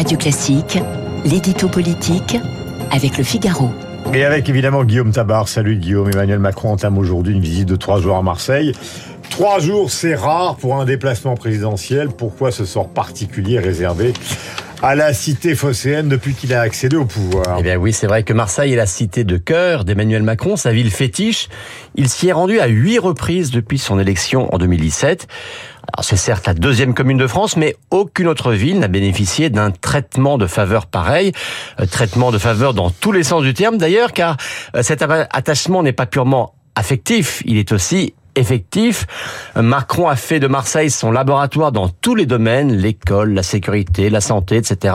Radio Classique, l'édito politique avec le Figaro. Et avec évidemment Guillaume Tabar. Salut Guillaume. Emmanuel Macron entame aujourd'hui une visite de trois jours à Marseille. Trois jours, c'est rare pour un déplacement présidentiel. Pourquoi ce sort particulier réservé à la cité phocéenne depuis qu'il a accédé au pouvoir. Eh bien oui, c'est vrai que Marseille est la cité de cœur d'Emmanuel Macron, sa ville fétiche. Il s'y est rendu à huit reprises depuis son élection en 2017. Alors c'est certes la deuxième commune de France, mais aucune autre ville n'a bénéficié d'un traitement de faveur pareil. Euh, traitement de faveur dans tous les sens du terme d'ailleurs, car euh, cet attachement n'est pas purement affectif, il est aussi effectif. Macron a fait de Marseille son laboratoire dans tous les domaines, l'école, la sécurité, la santé, etc.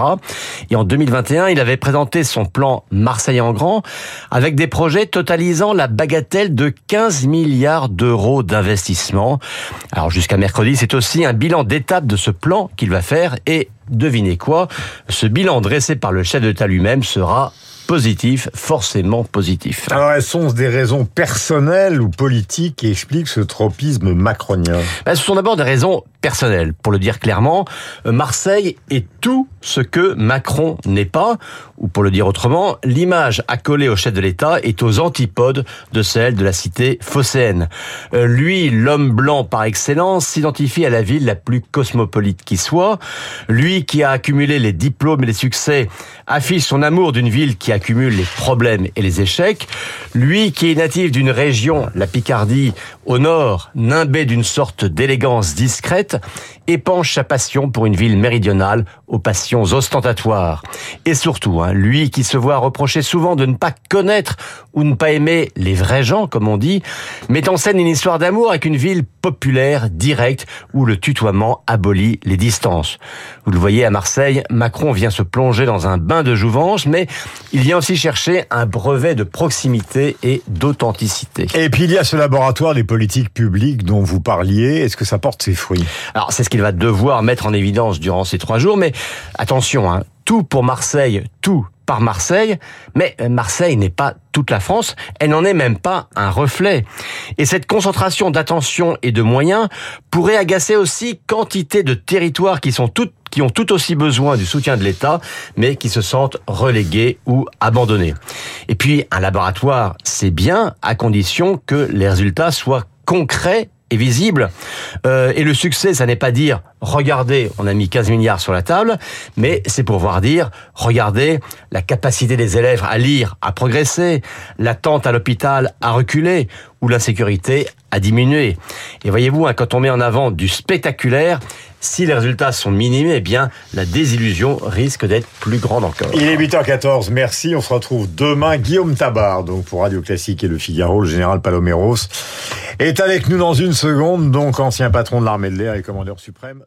Et en 2021, il avait présenté son plan Marseille en grand avec des projets totalisant la bagatelle de 15 milliards d'euros d'investissement. Alors jusqu'à mercredi, c'est aussi un bilan d'étape de ce plan qu'il va faire et devinez quoi, ce bilan dressé par le chef d'État lui-même sera positif, forcément positif. Alors, sont des raisons personnelles ou politiques qui expliquent ce tropisme macronien? Ben, Ce sont d'abord des raisons personnelles. Pour le dire clairement, Marseille est tout ce que Macron n'est pas, ou pour le dire autrement, l'image accolée au chef de l'État est aux antipodes de celle de la cité phocéenne. Euh, lui, l'homme blanc par excellence, s'identifie à la ville la plus cosmopolite qui soit. Lui qui a accumulé les diplômes et les succès, affiche son amour d'une ville qui accumule les problèmes et les échecs. Lui qui est natif d'une région, la Picardie, au nord, nimbé d'une sorte d'élégance discrète, épanche sa passion pour une ville méridionale aux passions ostentatoires. Et surtout, hein, lui qui se voit reprocher souvent de ne pas connaître ou ne pas aimer les vrais gens, comme on dit, met en scène une histoire d'amour avec une ville populaire, directe, où le tutoiement abolit les distances. Vous le voyez à Marseille, Macron vient se plonger dans un bain de jouvence, mais il vient aussi chercher un brevet de proximité et d'authenticité. Et puis il y a ce laboratoire des politiques publiques dont vous parliez. Est-ce que ça porte ses fruits? Alors c'est ce qu'il va devoir mettre en évidence durant ces trois jours, mais attention, hein, tout pour Marseille, tout par Marseille, mais Marseille n'est pas toute la France, elle n'en est même pas un reflet. Et cette concentration d'attention et de moyens pourrait agacer aussi quantité de territoires qui sont toutes qui ont tout aussi besoin du soutien de l'État, mais qui se sentent relégués ou abandonnés. Et puis, un laboratoire, c'est bien à condition que les résultats soient concrets visible. Euh, et le succès, ça n'est pas dire regardez, on a mis 15 milliards sur la table, mais c'est pour voir dire regardez, la capacité des élèves à lire a progressé, l'attente à l'hôpital a reculé, ou l'insécurité a diminué. Et voyez-vous, hein, quand on met en avant du spectaculaire, si les résultats sont minimes, eh bien, la désillusion risque d'être plus grande encore. Il est 8h14, merci. On se retrouve demain. Guillaume Tabar, donc pour Radio Classique et Le Figaro, le général Paloméros, est avec nous dans une seconde, donc ancien patron de l'armée de l'air et commandeur suprême